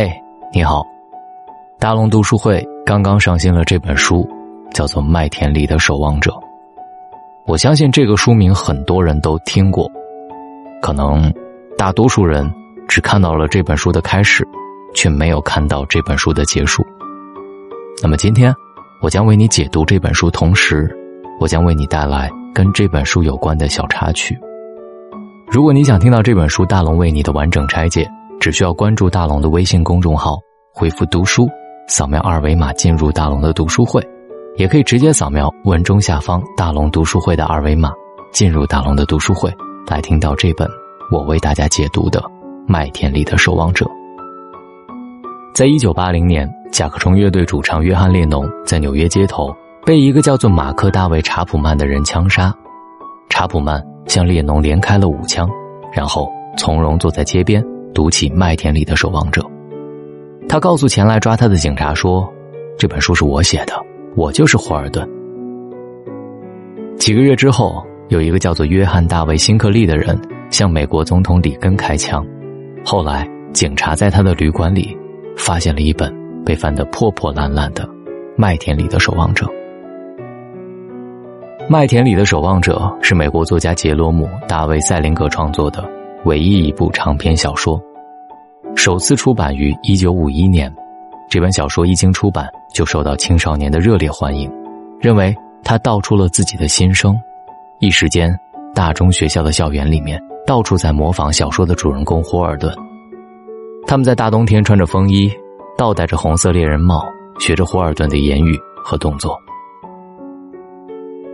嘿，你好！大龙读书会刚刚上新了这本书，叫做《麦田里的守望者》。我相信这个书名很多人都听过，可能大多数人只看到了这本书的开始，却没有看到这本书的结束。那么今天，我将为你解读这本书，同时，我将为你带来跟这本书有关的小插曲。如果你想听到这本书大龙为你的完整拆解。只需要关注大龙的微信公众号，回复“读书”，扫描二维码进入大龙的读书会，也可以直接扫描文中下方大龙读书会的二维码，进入大龙的读书会，来听到这本我为大家解读的《麦田里的守望者》。在一九八零年，甲壳虫乐队主唱约翰列侬在纽约街头被一个叫做马克大卫查普曼的人枪杀，查普曼向列侬连开了五枪，然后从容坐在街边。读起《麦田里的守望者》，他告诉前来抓他的警察说：“这本书是我写的，我就是霍尔顿。”几个月之后，有一个叫做约翰·大卫·辛克利的人向美国总统里根开枪。后来，警察在他的旅馆里发现了一本被翻得破破烂烂的《麦田里的守望者》。《麦田里的守望者》是美国作家杰罗姆·大卫·塞林格创作的。唯一一部长篇小说，首次出版于一九五一年。这本小说一经出版，就受到青少年的热烈欢迎，认为他道出了自己的心声。一时间，大中学校的校园里面到处在模仿小说的主人公霍尔顿。他们在大冬天穿着风衣，倒戴着红色猎人帽，学着霍尔顿的言语和动作。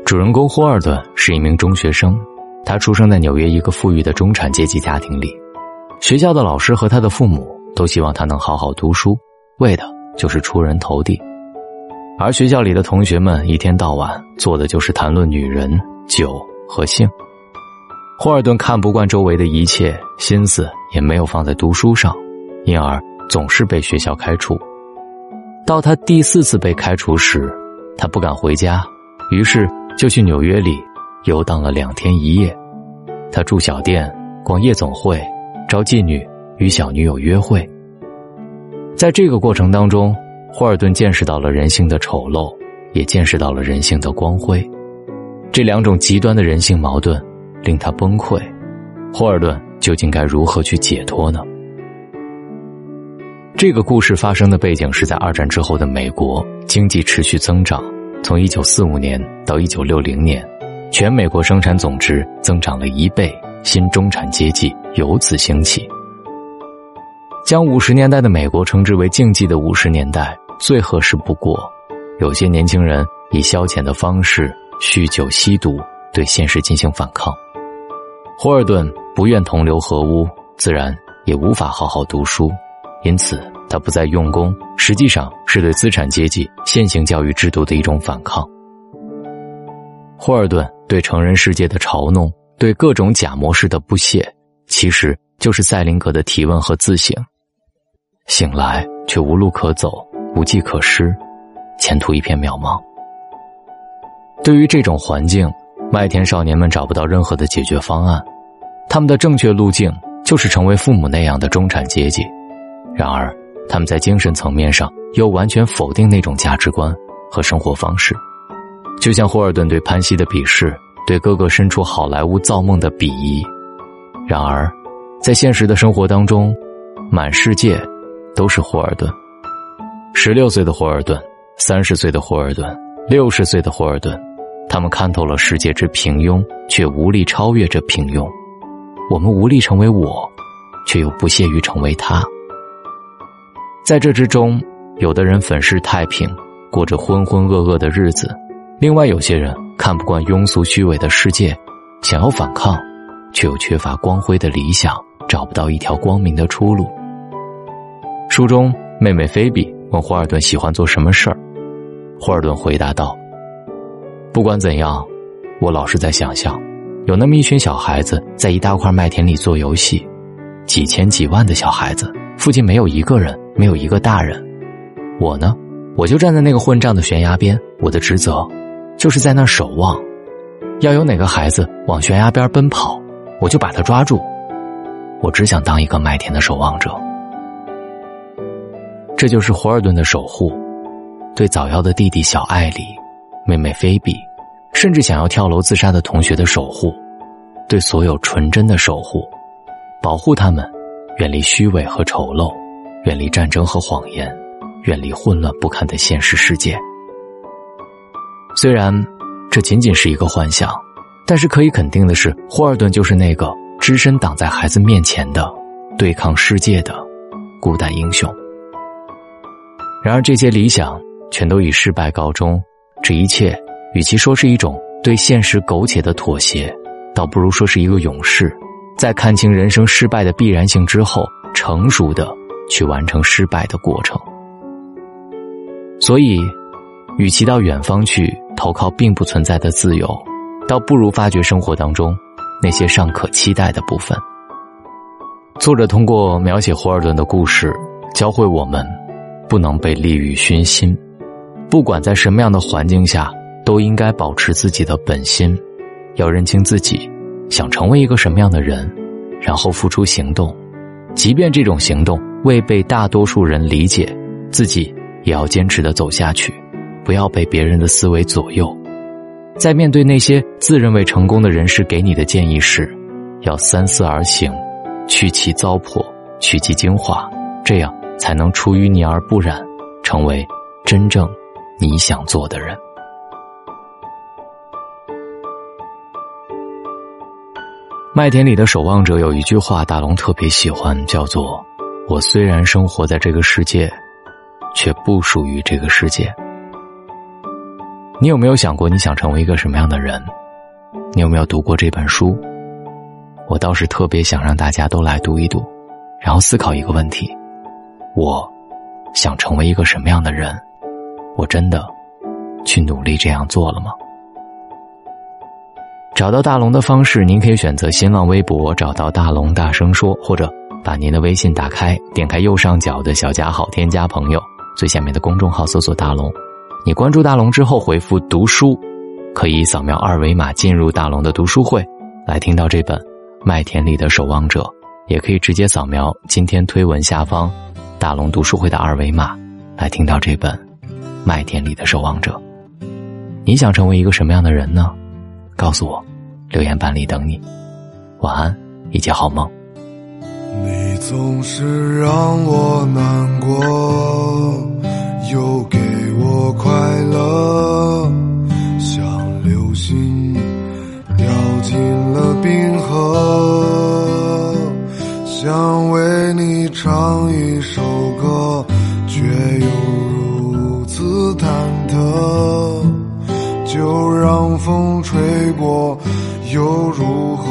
主人公霍尔顿是一名中学生。他出生在纽约一个富裕的中产阶级家庭里，学校的老师和他的父母都希望他能好好读书，为的就是出人头地。而学校里的同学们一天到晚做的就是谈论女人、酒和性。霍尔顿看不惯周围的一切，心思也没有放在读书上，因而总是被学校开除。到他第四次被开除时，他不敢回家，于是就去纽约里。游荡了两天一夜，他住小店，逛夜总会，招妓女，与小女友约会。在这个过程当中，霍尔顿见识到了人性的丑陋，也见识到了人性的光辉。这两种极端的人性矛盾令他崩溃。霍尔顿究竟该如何去解脱呢？这个故事发生的背景是在二战之后的美国，经济持续增长，从一九四五年到一九六零年。全美国生产总值增长了一倍，新中产阶级由此兴起。将五十年代的美国称之为竞技的五十年代，最合适不过。有些年轻人以消遣的方式酗酒吸毒，对现实进行反抗。霍尔顿不愿同流合污，自然也无法好好读书，因此他不再用功，实际上是对资产阶级现行教育制度的一种反抗。霍尔顿。对成人世界的嘲弄，对各种假模式的不屑，其实就是赛林格的提问和自省。醒来却无路可走，无计可施，前途一片渺茫。对于这种环境，麦田少年们找不到任何的解决方案。他们的正确路径就是成为父母那样的中产阶级。然而，他们在精神层面上又完全否定那种价值观和生活方式。就像霍尔顿对潘西的鄙视，对哥哥身处好莱坞造梦的鄙夷。然而，在现实的生活当中，满世界都是霍尔顿。十六岁的霍尔顿，三十岁的霍尔顿，六十岁的霍尔顿，他们看透了世界之平庸，却无力超越这平庸。我们无力成为我，却又不屑于成为他。在这之中，有的人粉饰太平，过着浑浑噩噩的日子。另外，有些人看不惯庸俗虚伪的世界，想要反抗，却又缺乏光辉的理想，找不到一条光明的出路。书中，妹妹菲比问霍尔顿喜欢做什么事儿，霍尔顿回答道：“不管怎样，我老是在想象，有那么一群小孩子在一大块麦田里做游戏，几千几万的小孩子，附近没有一个人，没有一个大人，我呢，我就站在那个混账的悬崖边，我的职责。”就是在那守望，要有哪个孩子往悬崖边奔跑，我就把他抓住。我只想当一个麦田的守望者。这就是霍尔顿的守护，对早夭的弟弟小艾里、妹妹菲比，甚至想要跳楼自杀的同学的守护，对所有纯真的守护，保护他们，远离虚伪和丑陋，远离战争和谎言，远离混乱不堪的现实世界。虽然这仅仅是一个幻想，但是可以肯定的是，霍尔顿就是那个只身挡在孩子面前的对抗世界的孤胆英雄。然而，这些理想全都以失败告终。这一切，与其说是一种对现实苟且的妥协，倒不如说是一个勇士，在看清人生失败的必然性之后，成熟的去完成失败的过程。所以，与其到远方去投靠并不存在的自由，倒不如发掘生活当中那些尚可期待的部分。作者通过描写霍尔顿的故事，教会我们。不能被利欲熏心，不管在什么样的环境下，都应该保持自己的本心，要认清自己想成为一个什么样的人，然后付出行动，即便这种行动未被大多数人理解，自己也要坚持的走下去，不要被别人的思维左右。在面对那些自认为成功的人士给你的建议时，要三思而行，去其糟粕，取其精华，这样。才能出淤泥而不染，成为真正你想做的人。麦田里的守望者有一句话，大龙特别喜欢，叫做“我虽然生活在这个世界，却不属于这个世界。”你有没有想过你想成为一个什么样的人？你有没有读过这本书？我倒是特别想让大家都来读一读，然后思考一个问题。我想成为一个什么样的人？我真的去努力这样做了吗？找到大龙的方式，您可以选择新浪微博找到大龙大声说，或者把您的微信打开，点开右上角的小加号，添加朋友，最下面的公众号搜索大龙。你关注大龙之后回复读书，可以扫描二维码进入大龙的读书会，来听到这本《麦田里的守望者》，也可以直接扫描今天推文下方。大龙读书会的二维码，来听到这本《麦田里的守望者》。你想成为一个什么样的人呢？告诉我，留言板里等你。晚安，一切好梦。你总是让我难过，又给我快乐，像流星掉进了冰河，想为你唱一首歌，却又如此忐忑。就让。风吹过又如何？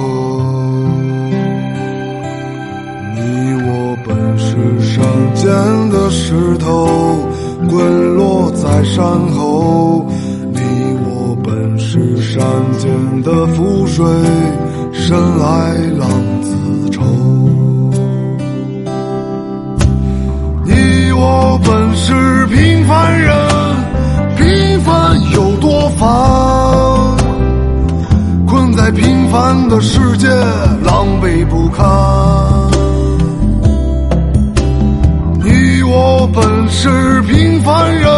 你我本是山间的石头，滚落在山后。你我本是山间的浮水，生来浪子愁。你我本是平凡人，平凡有多烦？困在平凡的世界，狼狈不堪。你我本是平凡人，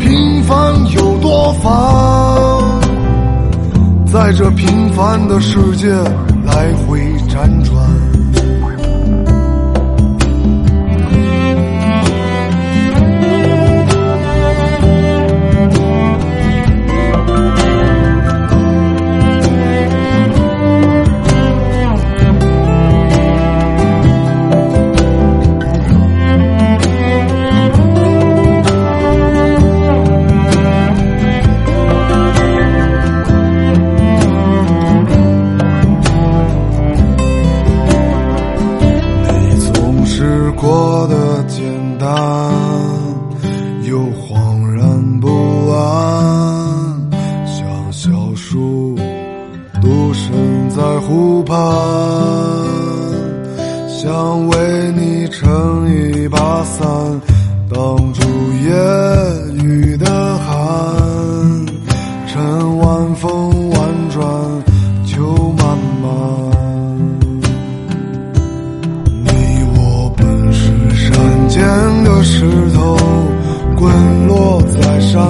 平凡有多烦？在这平凡的世界来回辗转。撑一把伞，挡住夜雨的寒。趁晚风婉转，秋漫漫。你我本是山间的。石头滚落在山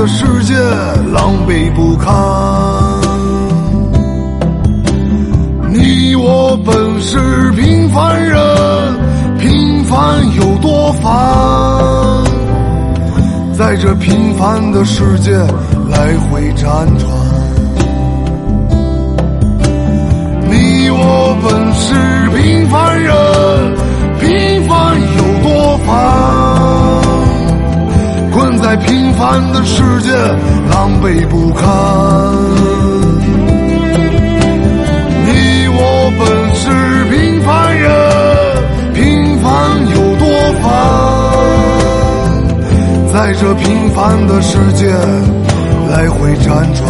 的世界，狼狈不堪。你我本是平凡人，平凡有多烦？在这平凡的世界来回辗转。你我本是平凡的世界，狼狈不堪。你我本是平凡人，平凡有多烦？在这平凡的世界来回辗转。